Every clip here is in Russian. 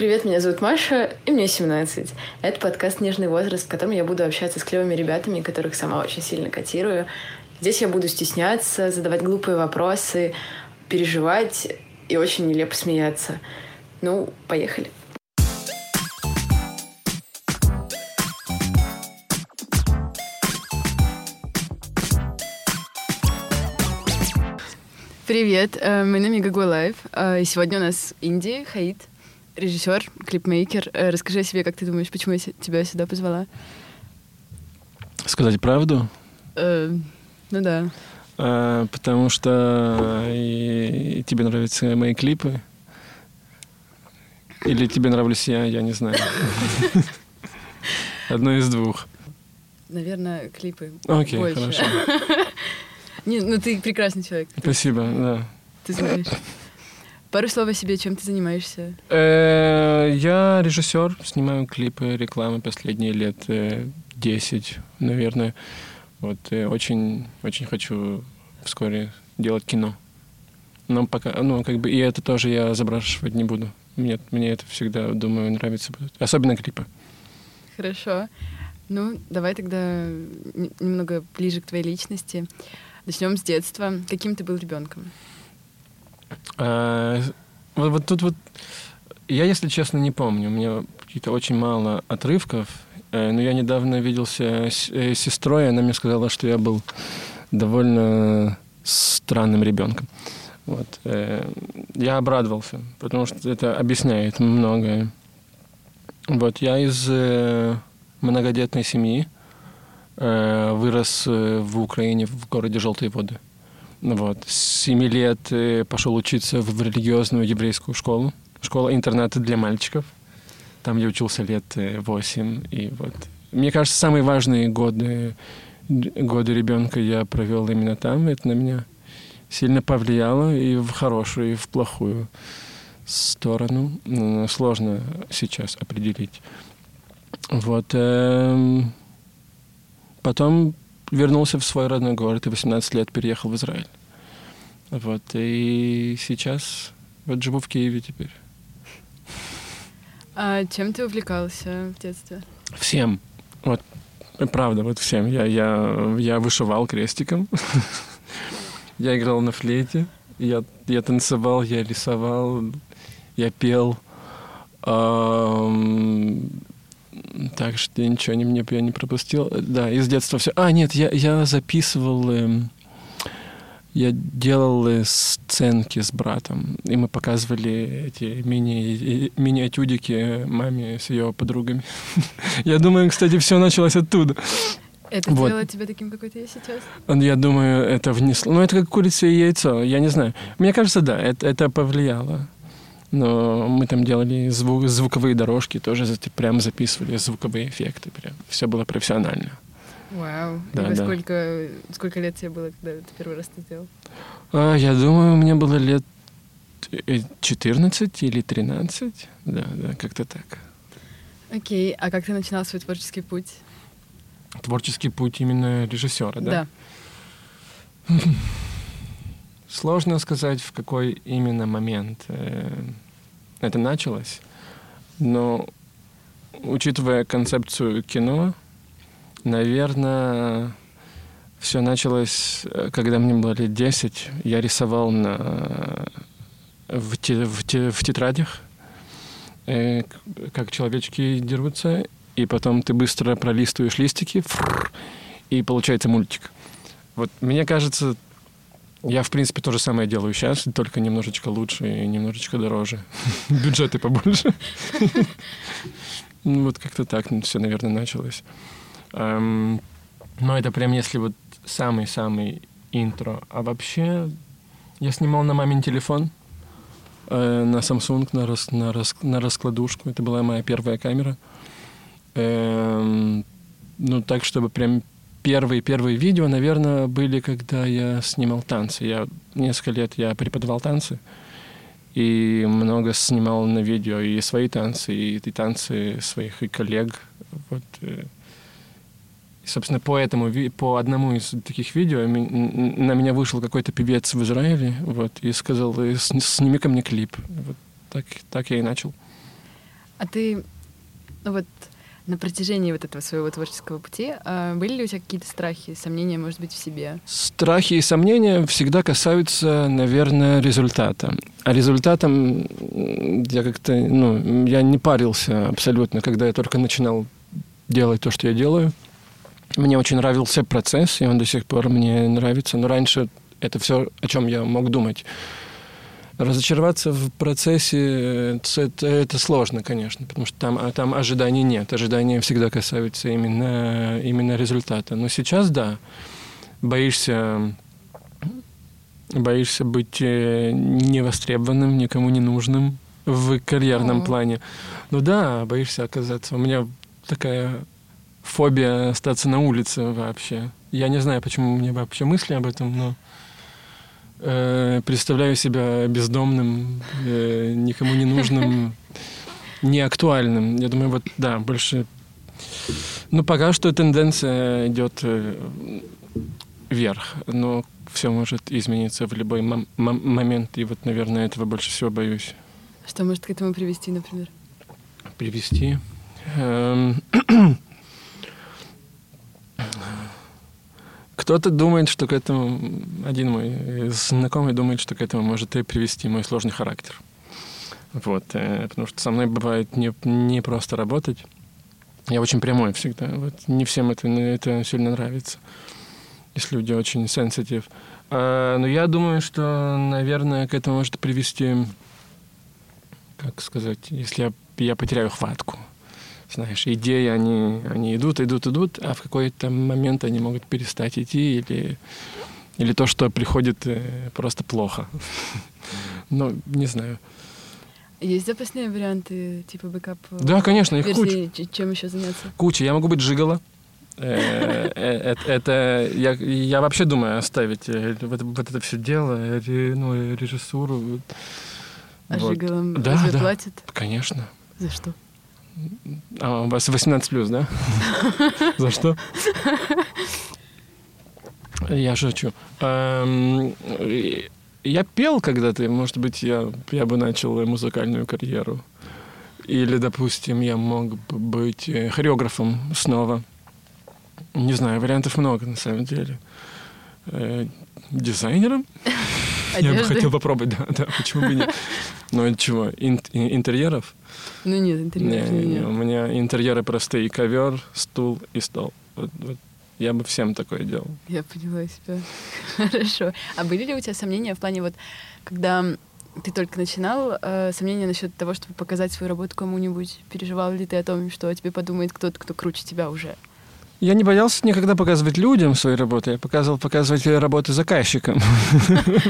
Привет, меня зовут Маша, и мне 17. Это подкаст «Нежный возраст», в котором я буду общаться с клевыми ребятами, которых сама очень сильно котирую. Здесь я буду стесняться, задавать глупые вопросы, переживать и очень нелепо смеяться. Ну, поехали. Привет, э, мы на Мегаго Лайв. Э, сегодня у нас Инди, Хаид, режиссер, клипмейкер. Э, расскажи о себе, как ты думаешь, почему я тебя сюда позвала? Сказать правду? Э, ну да. А, потому что и, и тебе нравятся мои клипы? Или тебе нравлюсь я, я не знаю. Одно из двух. Наверное, клипы. Окей, хорошо. Не, ну ты прекрасный человек. Спасибо, да. Ты знаешь. Пару слов о себе, чем ты занимаешься? Э, я режиссер, снимаю клипы, рекламы последние лет 10, наверное. Вот очень, очень хочу вскоре делать кино. Но пока, ну, как бы, и это тоже я забрашивать не буду. Мне, мне это всегда, думаю, нравится. Особенно клипы. Хорошо. Ну, давай тогда немного ближе к твоей личности. Начнем с детства. Каким ты был ребенком? А, вот, вот тут вот я, если честно, не помню. У меня какие-то очень мало отрывков. Э, но я недавно виделся с э, сестрой, она мне сказала, что я был довольно странным ребенком. Вот. Э, я обрадовался, потому что это объясняет многое. Вот я из многодетной семьи. Э, вырос э, в Украине, в городе Желтые воды. Вот. С 7 лет э, пошел учиться в религиозную еврейскую школу. Школа-интерната для мальчиков. Там я учился лет 8. И вот. Мне кажется, самые важные годы, годы ребенка я провел именно там. Это на меня сильно повлияло и в хорошую, и в плохую сторону. Сложно сейчас определить. Вот. Эм, Потом вернулся в свой родной город и 18 лет переехал в Израиль. Вот, и сейчас вот живу в Киеве теперь. А чем ты увлекался в детстве? Всем. Вот, правда, вот всем. Я, я, я вышивал крестиком. я играл на флейте. Я, я танцевал, я рисовал, я пел. Так что ничего не, мне я не пропустил. Да, из детства все. А, нет, я, я записывал... Э, я делал э, сценки с братом, и мы показывали эти мини, мини-этюдики маме с ее подругами. Я думаю, кстати, все началось оттуда. Это вот. делало тебя таким, какой ты сейчас? Я думаю, это внесло. Ну, это как курица и яйцо, я не знаю. Мне кажется, да, это, это повлияло. Но мы там делали звук, звуковые дорожки, тоже прям записывали звуковые эффекты. Прям. Все было профессионально. Вау. Да, и да. Сколько, сколько лет тебе было, когда ты первый раз это сделал? А, я думаю, мне было лет 14 или 13. Да, да, как-то так. Окей. А как ты начинал свой творческий путь? Творческий путь именно режиссера, да? Да. Сложно сказать, в какой именно момент э, это началось, но учитывая концепцию кино, наверное, все началось, э, когда мне было лет 10. Я рисовал на, в, те, в, те, в тетрадях, э, как человечки дерутся, и потом ты быстро пролистываешь листики, фррр, и получается мультик. Вот мне кажется, я, в принципе, то же самое делаю сейчас, только немножечко лучше и немножечко дороже. Бюджеты побольше. Ну, вот как-то так все, наверное, началось. Но это прям если вот самый-самый интро. А вообще я снимал на мамин телефон, э, на Samsung, на, рас, на, рас, на раскладушку. Это была моя первая камера. Эм, ну, так, чтобы прям первые-первые видео, наверное, были, когда я снимал танцы. Я несколько лет я преподавал танцы и много снимал на видео и свои танцы, и, и танцы своих и коллег. Вот. Э. И, собственно, по этому, по одному из таких видео на меня вышел какой-то певец в Израиле, вот, и сказал, сними ко мне клип. Вот так, так я и начал. А ты, ну вот, на протяжении вот этого своего творческого пути а были ли у тебя какие-то страхи, сомнения, может быть, в себе? Страхи и сомнения всегда касаются, наверное, результата. А результатом я как-то, ну, я не парился абсолютно, когда я только начинал делать то, что я делаю. Мне очень нравился процесс, и он до сих пор мне нравится. Но раньше это все, о чем я мог думать. Разочароваться в процессе это, это сложно, конечно, потому что там, а там ожиданий нет. Ожидания всегда касаются именно, именно результата. Но сейчас, да, боишься, боишься быть э, невостребованным, никому не нужным в карьерном mm. плане. Ну да, боишься оказаться. У меня такая фобия остаться на улице вообще. Я не знаю, почему у меня вообще мысли об этом, но э, представляю себя бездомным, э, никому не нужным, неактуальным. Я думаю, вот да, больше... Ну, пока что тенденция идет э, вверх, но все может измениться в любой мом- момент, и вот, наверное, этого больше всего боюсь. Что может к этому привести, например? Привести? Кто-то думает, что к этому, один мой знакомый думает, что к этому может и привести мой сложный характер. Вот, э, потому что со мной бывает не, не просто работать. Я очень прямой всегда. Вот не всем это, это сильно нравится. Если люди очень сенситив. А, но я думаю, что, наверное, к этому может привести, как сказать, если я, я потеряю хватку знаешь, идеи, они, они идут, идут, идут, а в какой-то момент они могут перестать идти или, или то, что приходит э, просто плохо. Ну, не знаю. Есть запасные варианты, типа бэкап? Э, да, конечно, их куча. Чем еще заняться? Куча. Я могу быть жигало. Э, это я, я вообще думаю оставить вот, вот это все дело, ну, режиссуру. А вот. жигалом да, да, платят? Конечно. За что? А, у вас 18 плюс, да? За что? Я шучу. Эм, я пел когда-то, может быть, я, я бы начал музыкальную карьеру. Или, допустим, я мог бы быть э, хореографом снова. Не знаю, вариантов много на самом деле. Э, дизайнером? Я бы хотел попробовать, да, да, почему бы нет. Но чего, интерьеров? Ну нет, интерьеров не, не, не, У меня интерьеры простые. Ковер, стул и стол. Вот, вот я бы всем такое делал. Я поняла себя. Хорошо. А были ли у тебя сомнения в плане вот, когда ты только начинал, э, сомнения насчет того, чтобы показать свою работу кому-нибудь? Переживал ли ты о том, что о тебе подумает кто-то, кто круче тебя уже? Я не боялся никогда показывать людям свои работы, я показывал показывать работы заказчикам.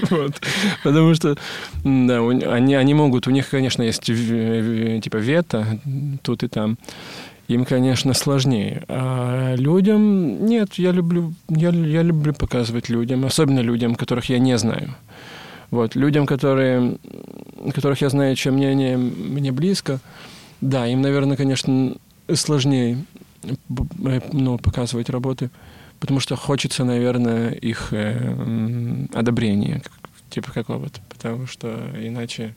Потому что они, могут, у них, конечно, есть типа вето тут и там. Им, конечно, сложнее. А людям нет, я люблю, я, я люблю показывать людям, особенно людям, которых я не знаю. Вот, людям, которые, которых я знаю, чем мнение мне близко, да, им, наверное, конечно, сложнее ну, показывать работы, потому что хочется, наверное, их э, одобрения, типа какого-то, потому что иначе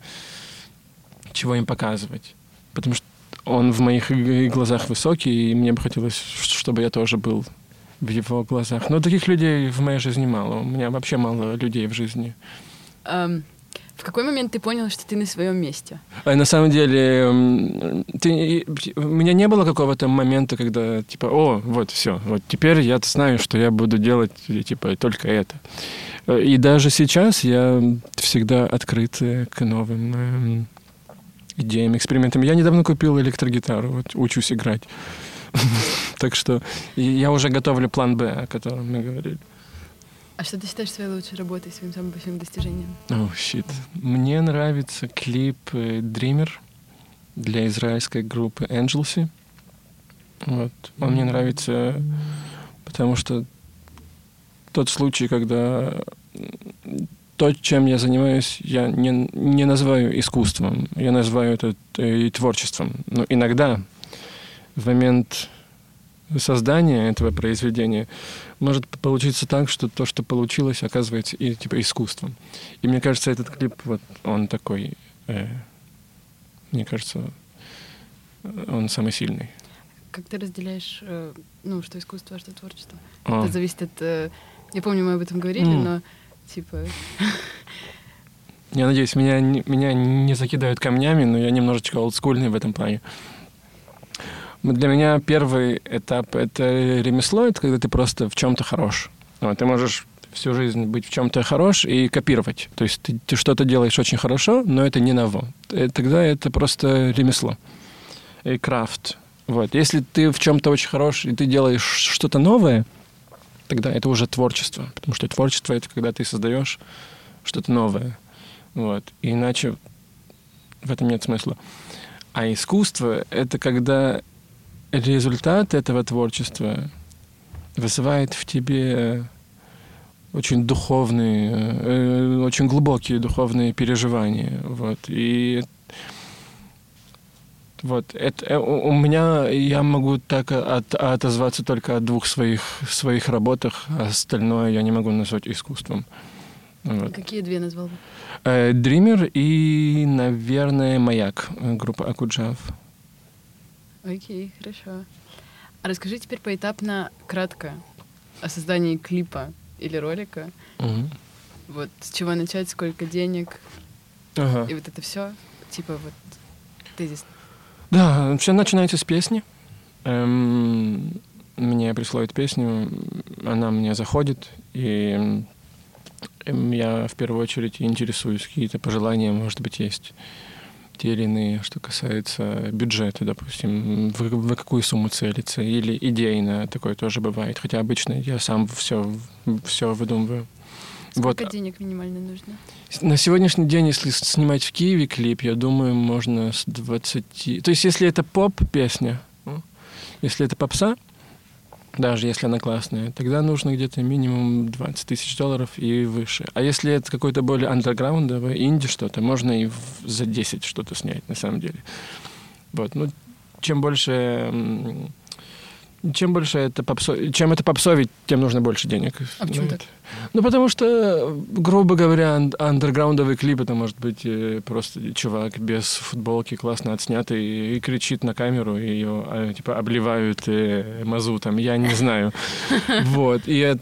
чего им показывать? Потому что он в моих глазах высокий, и мне бы хотелось, чтобы я тоже был в его глазах. Но таких людей в моей жизни мало. У меня вообще мало людей в жизни. Um, в какой момент ты понял, что ты на своем месте? А на самом деле, ты, у меня не было какого-то момента, когда, типа, о, вот, все, вот теперь я знаю, что я буду делать, типа, только это. И даже сейчас я всегда открыт к новым эм, идеям, экспериментам. Я недавно купил электрогитару, вот учусь играть. Так что я уже готовлю план Б, о котором мы говорили. А что ты считаешь своей лучшей работой, своим самым большим достижением? О, oh, щит. Мне нравится клип э, Dreamer для израильской группы Angelsi. Вот. Он мне нравится, потому что тот случай, когда то, чем я занимаюсь, я не, не называю искусством, я называю это э, и творчеством. Но иногда в момент создания этого произведения может получиться так, что то, что получилось, оказывается и типа искусством. И мне кажется, этот клип, вот он такой, э, мне кажется, он самый сильный. Как ты разделяешь, э, ну, что искусство, а что творчество? А. Это зависит от... э, Я помню, мы об этом говорили, М. но типа... Я надеюсь, меня, меня не закидают камнями, но я немножечко олдскульный в этом плане. Для меня первый этап — это ремесло, это когда ты просто в чем-то хорош. Вот, ты можешь всю жизнь быть в чем-то хорош и копировать. То есть ты, ты что-то делаешь очень хорошо, но это не ново. Э, Тогда это просто ремесло. И крафт. Вот. Если ты в чем-то очень хорош, и ты делаешь что-то новое, тогда это уже творчество. Потому что творчество — это когда ты создаешь что-то новое. Вот. И иначе в этом нет смысла. А искусство — это когда результат этого творчества вызывает в тебе очень духовные, э, очень глубокие духовные переживания. Вот. И вот это э, у меня я могу так от- отозваться только о двух своих своих работах, а остальное я не могу назвать искусством. Вот. Какие две назвал бы? Э, Дример и, наверное, Маяк, э, группа Акуджав. Окей, хорошо. А расскажи теперь поэтапно, кратко, о создании клипа или ролика. Мгм. Вот с чего начать, сколько денег, Ага. и вот это все. Типа вот тезис. Да, все начинается с песни. Эм, мне присылают песню, она мне заходит, и эм, я в первую очередь интересуюсь, какие-то пожелания, может быть, есть те или иные, что касается бюджета, допустим, в, в какую сумму целиться, или идейно такое тоже бывает, хотя обычно я сам все, все выдумываю. Сколько Вот. денег минимально нужно? На сегодняшний день, если снимать в Киеве клип, я думаю, можно с 20... То есть, если это поп-песня, ну, если это попса, даже если она классная, тогда нужно где-то минимум 20 тысяч долларов и выше. А если это какое-то более андерграундовое, инди что-то, можно и за 10 что-то снять, на самом деле. Вот, ну, чем больше... Чем больше это попсо... Чем это попсовить, тем нужно больше денег. А почему так? ну, потому что, грубо говоря, ан- андерграундовый клип это может быть э, просто чувак без футболки, классно отснятый, и, кричит на камеру, и его а, типа обливают э, мазутом. Я не знаю. Вот. И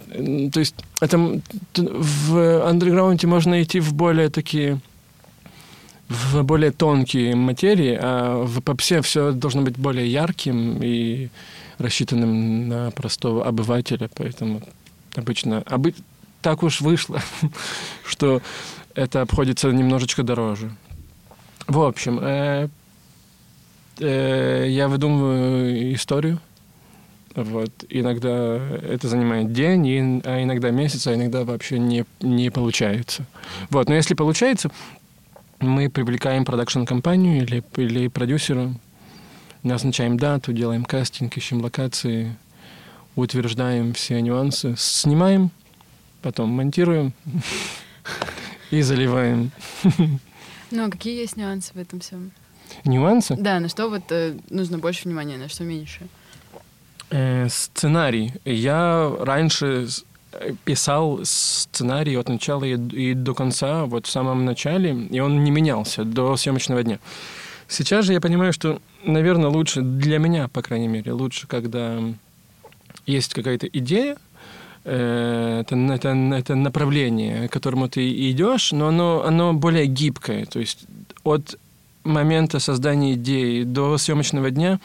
то есть это в андерграунде можно идти в более такие в более тонкие материи, а в попсе все должно быть более ярким и рассчитанным на простого обывателя, поэтому обычно обы- так уж вышло, что это обходится немножечко дороже. В общем, э, э, я выдумываю историю. Вот. Иногда это занимает день, и- а иногда месяц, а иногда вообще не, не получается. Вот. Но если получается, мы привлекаем продакшн-компанию или, или продюсера, назначаем дату, делаем кастинг, ищем локации, утверждаем все нюансы, снимаем, потом монтируем и заливаем. Ну, а какие есть нюансы в этом всем? Нюансы? Да, на что вот э, нужно больше внимания, на что меньше? Э, сценарий. Я раньше э, писал сценарий от начала и, и до конца, вот в самом начале, и он не менялся до съемочного дня. Сейчас же я понимаю, что, наверное, лучше, для меня, по крайней мере, лучше, когда есть какая-то идея, э, это, это, это направление, к которому ты идешь, но оно, оно более гибкое. То есть от момента создания идеи до съемочного дня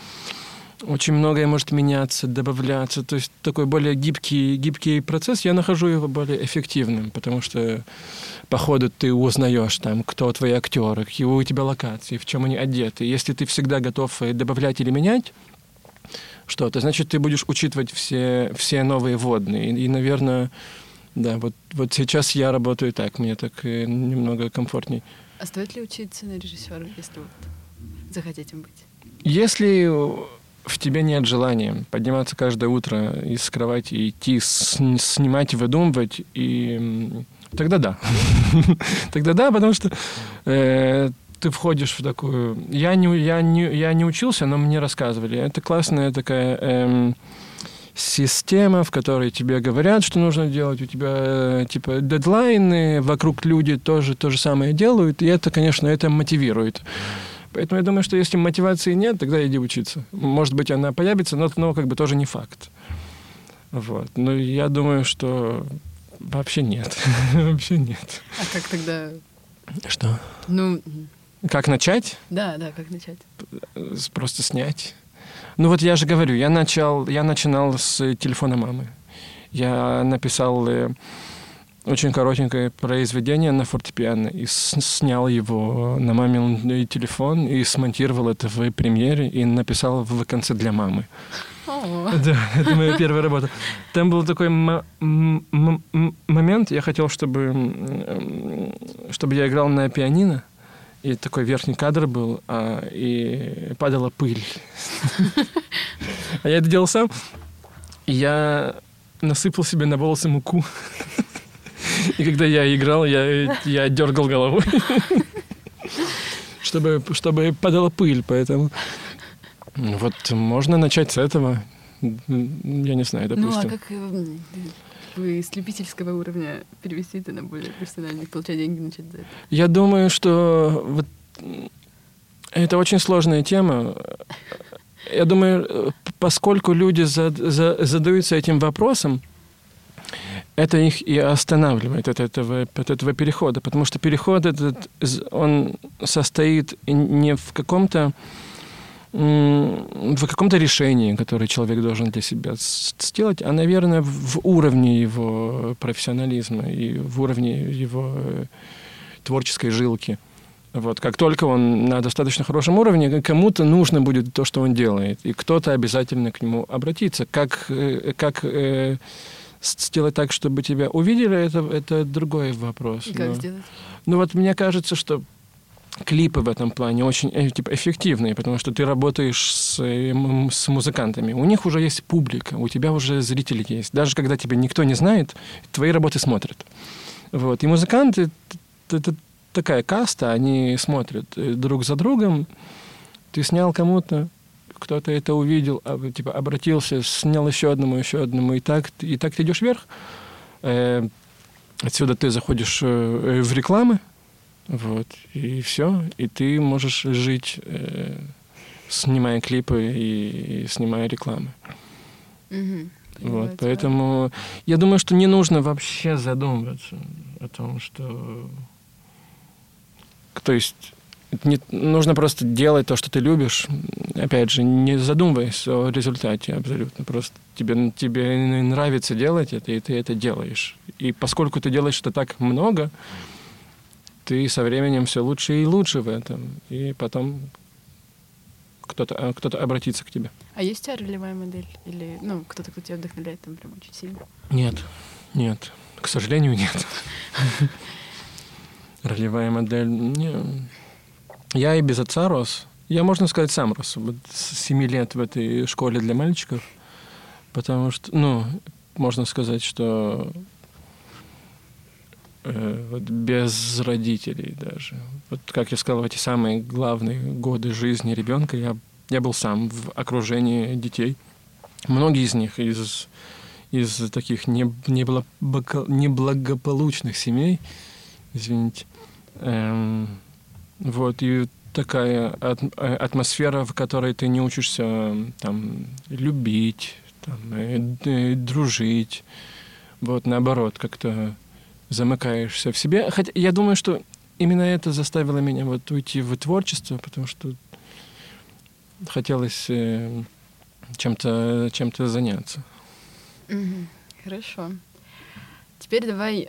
очень многое может меняться, добавляться. То есть такой более гибкий, гибкий процесс. Я нахожу его более эффективным, потому что по ходу ты узнаешь, там, кто твои актеры, какие у тебя локации, в чем они одеты. Если ты всегда готов добавлять или менять что-то, значит, ты будешь учитывать все, все новые водные. И, и, наверное, да, вот, вот сейчас я работаю так, мне так немного комфортней. А стоит ли учиться на режиссера, если вот захотеть им быть? Если в тебе нет желания подниматься каждое утро из кровати и идти сн- снимать, выдумывать, и тогда да. Тогда да, потому что э, ты входишь в такую... Я не, я, не, я не учился, но мне рассказывали. Это классная такая эм, система, в которой тебе говорят, что нужно делать. У тебя э, типа дедлайны, вокруг люди тоже то же самое делают. И это, конечно, это мотивирует. Поэтому я думаю, что если мотивации нет, тогда иди учиться. Может быть, она появится, но, но как бы тоже не факт. Вот. Но я думаю, что вообще нет. вообще нет. А как тогда? Что? Ну, Как начать? да, да, как начать? С- Просто снять. Ну вот я же говорю, я начал, я начинал с телефона мамы. Я написал э, очень коротенькое произведение на фортепиано и снял его на мамин телефон и смонтировал это в премьере и написал в конце для мамы. Да, это моя первая работа. Там был такой момент, я хотел, чтобы, чтобы я играл на пианино, и такой верхний кадр был, а, и падала пыль. А я это делал сам, и я насыпал себе на волосы муку. И когда я играл, я, я дергал головой, чтобы, чтобы падала пыль, поэтому... Вот можно начать с этого. Я не знаю, ну а допустим. как э, вы с любительского уровня перевести это на более профессиональный, получать деньги начать за это? Я думаю, что вот м, это очень сложная тема. Я думаю, э, поскольку люди зад- за- задаются этим вопросом, это их и останавливает от этого, от этого перехода. Потому что переход этот, он состоит не в каком-то в каком-то решении, которое человек должен для себя сделать, а, наверное, в уровне его профессионализма и в уровне его э, творческой жилки. Вот. Как только он на достаточно хорошем уровне, кому-то нужно будет то, что он делает, и кто-то обязательно к нему обратится. Как, э, как э, сделать так, чтобы тебя увидели, это, это другой вопрос. И как Но- сделать? ну вот мне кажется, что клипы в этом плане очень э, типа, эффективные, потому что ты работаешь с, э, с музыкантами. У них уже есть публика, у тебя уже зрители есть. Даже когда тебя никто не знает, твои работы смотрят. Вот. И музыканты — это такая каста, они смотрят э, друг за другом. Ты снял кому-то, кто-то это увидел, а, типа обратился, снял еще одному, еще одному, и так, и так ты идешь вверх. Э, Отсюда ты заходишь э, в рекламы, вот, и все, и ты можешь жить, э, снимая клипы и, и снимая рекламы. Вот, поэтому я думаю, что не нужно вообще задумываться о том, что... То есть не, нужно просто делать то, что ты любишь. Опять же, не задумываясь о результате абсолютно. Просто тебе, тебе нравится делать это, и ты это делаешь. И поскольку ты делаешь это так много, ты со временем все лучше и лучше в этом. И потом кто-то а, кто обратится к тебе. А есть у тебя ролевая модель? Или, ну, кто-то, кто тебя вдохновляет там прям очень сильно? Нет, нет. К сожалению, нет. Ролевая модель. Не. Я и без отца рос. Я, можно сказать, сам рос. Вот с 7 лет в этой школе для мальчиков. Потому что, ну, можно сказать, что э, вот без родителей даже. Вот как я сказал, в эти самые главные годы жизни ребенка я, я был сам в окружении детей. Многие из них из из таких не, неблаго- неблагополучных семей, извините. Эм, вот, и такая э, атмосфера, в которой ты не учишься там, любить, там, э, э, дружить. Вот, наоборот, как-то замыкаешься в себе. Хотя я думаю, что именно это заставило меня вот уйти в творчество, потому что хотелось чем-то чем заняться. Хорошо. Теперь давай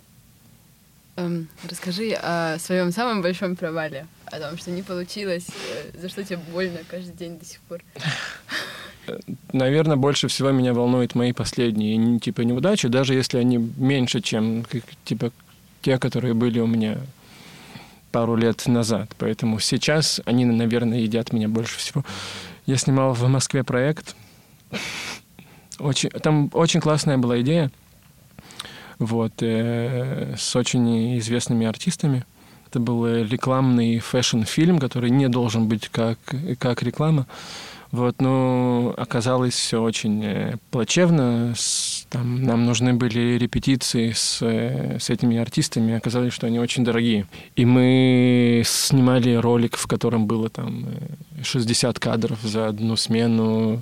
эм, расскажи о своем самом большом провале, о том, что не получилось, э, за что тебе больно каждый день до сих пор. Наверное, больше всего меня волнуют мои последние типа неудачи, даже если они меньше, чем типа те, которые были у меня пару лет назад. Поэтому сейчас они, наверное, едят меня больше всего. Я снимал в Москве проект. Очень, там очень классная была идея. Вот, э, с очень известными артистами. Это был э, рекламный фэшн-фильм, который не должен быть как, как реклама. Вот, но оказалось все очень э, плачевно. С- там нам нужны были репетиции с, э, с этими артистами, оказалось, что они очень дорогие. И мы снимали ролик, в котором было там 60 кадров за одну смену,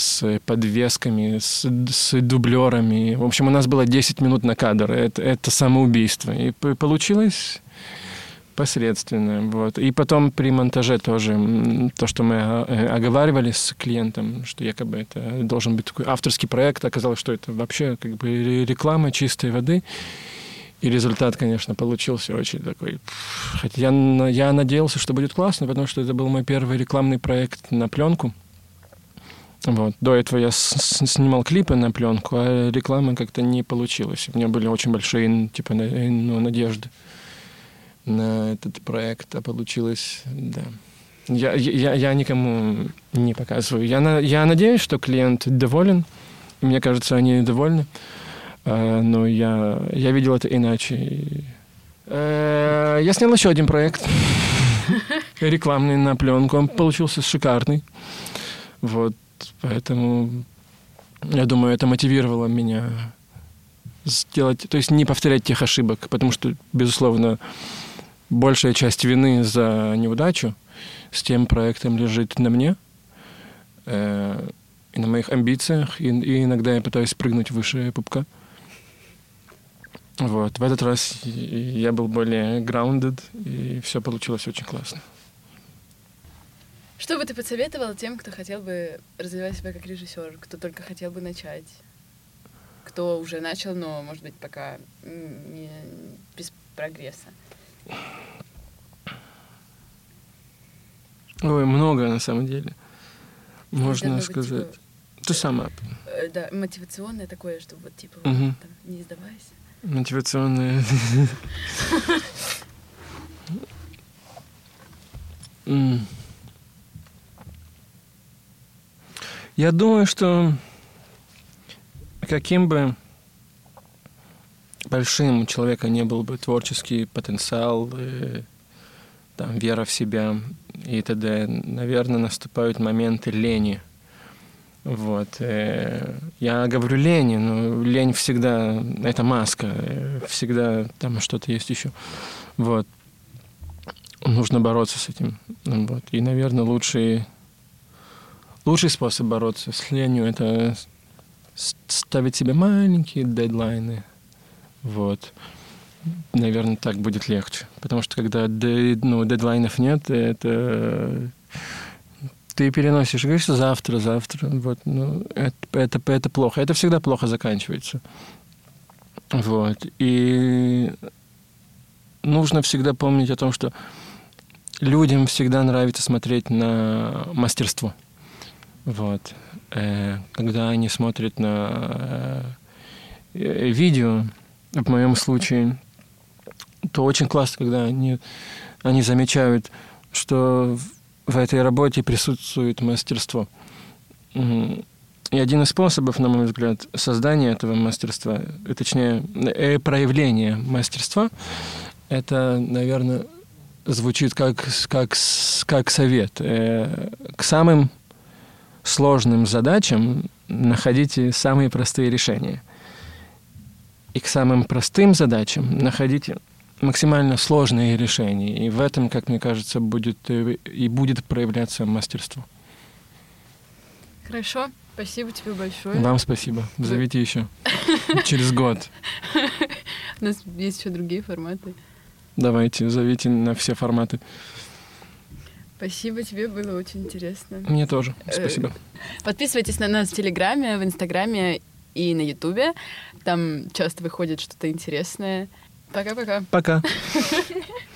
с подвесками, с, с дублерами. В общем, у нас было 10 минут на кадр. Это, это самоубийство. И получилось посредственно. Вот. И потом при монтаже тоже то, что мы э, оговаривали с клиентом, что якобы это должен быть такой авторский проект, оказалось, что это вообще как бы реклама чистой воды. И результат, конечно, получился очень такой... Хотя я, я надеялся, что будет классно, потому что это был мой первый рекламный проект на пленку. Вот. До этого я снимал клипы на пленку, а рекламы как-то не получилось. У меня были очень большие типа, ну, надежды на этот проект, а получилось, да. Я, я, я никому не показываю. Я, на, я надеюсь, что клиент доволен. Мне кажется, они довольны. А, но я, я видел это иначе. А, я снял еще один проект рекламный на пленку. Он получился шикарный. Вот, поэтому я думаю, это мотивировало меня сделать, то есть не повторять тех ошибок, потому что, безусловно, большая часть вины за неудачу с тем проектом лежит на мне э, и на моих амбициях, и, и иногда я пытаюсь прыгнуть выше пупка. Вот. В этот раз я был более grounded, и все получилось очень классно. Что бы ты посоветовал тем, кто хотел бы развивать себя как режиссер, кто только хотел бы начать, кто уже начал, но, может быть, пока не, без прогресса? Ой, много на самом деле. Можно Должно сказать. Типа, Ты сама. Э, да, мотивационное такое, что вот типа угу. там, не сдавайся. Мотивационное. Я думаю, что каким бы большим у человека не был бы творческий потенциал, и, там, вера в себя и т.д., наверное, наступают моменты лени. Вот. Э, я говорю лени, но лень всегда — это маска, э, всегда там что-то есть еще. Вот. Нужно бороться с этим. Вот. И, наверное, лучший, лучший способ бороться с ленью — это ставить себе маленькие дедлайны, вот. Наверное, так будет легче. Потому что когда ну, дедлайнов нет, это ты переносишь, говоришь, завтра, завтра. Вот, ну, это, это, это плохо. Это всегда плохо заканчивается. Вот. И нужно всегда помнить о том, что людям всегда нравится смотреть на мастерство. Вот. Э, когда они смотрят на э, видео, в моем случае, то очень классно, когда они, они замечают, что в этой работе присутствует мастерство. И один из способов, на мой взгляд, создания этого мастерства, точнее, э, проявления мастерства, это, наверное, звучит как, как, как совет. Э, к самым сложным задачам находите самые простые решения – и к самым простым задачам находить максимально сложные решения. И в этом, как мне кажется, будет э, и будет проявляться мастерство. Хорошо. Спасибо тебе большое. Вам спасибо. Зовите еще. Через год. У нас есть еще другие форматы. Давайте, зовите на все форматы. Спасибо тебе, было очень интересно. Мне тоже. Спасибо. Подписывайтесь на нас в Телеграме, в Инстаграме и на Ютубе. Там часто выходит что-то интересное. Пока-пока. Пока. -пока. Пока.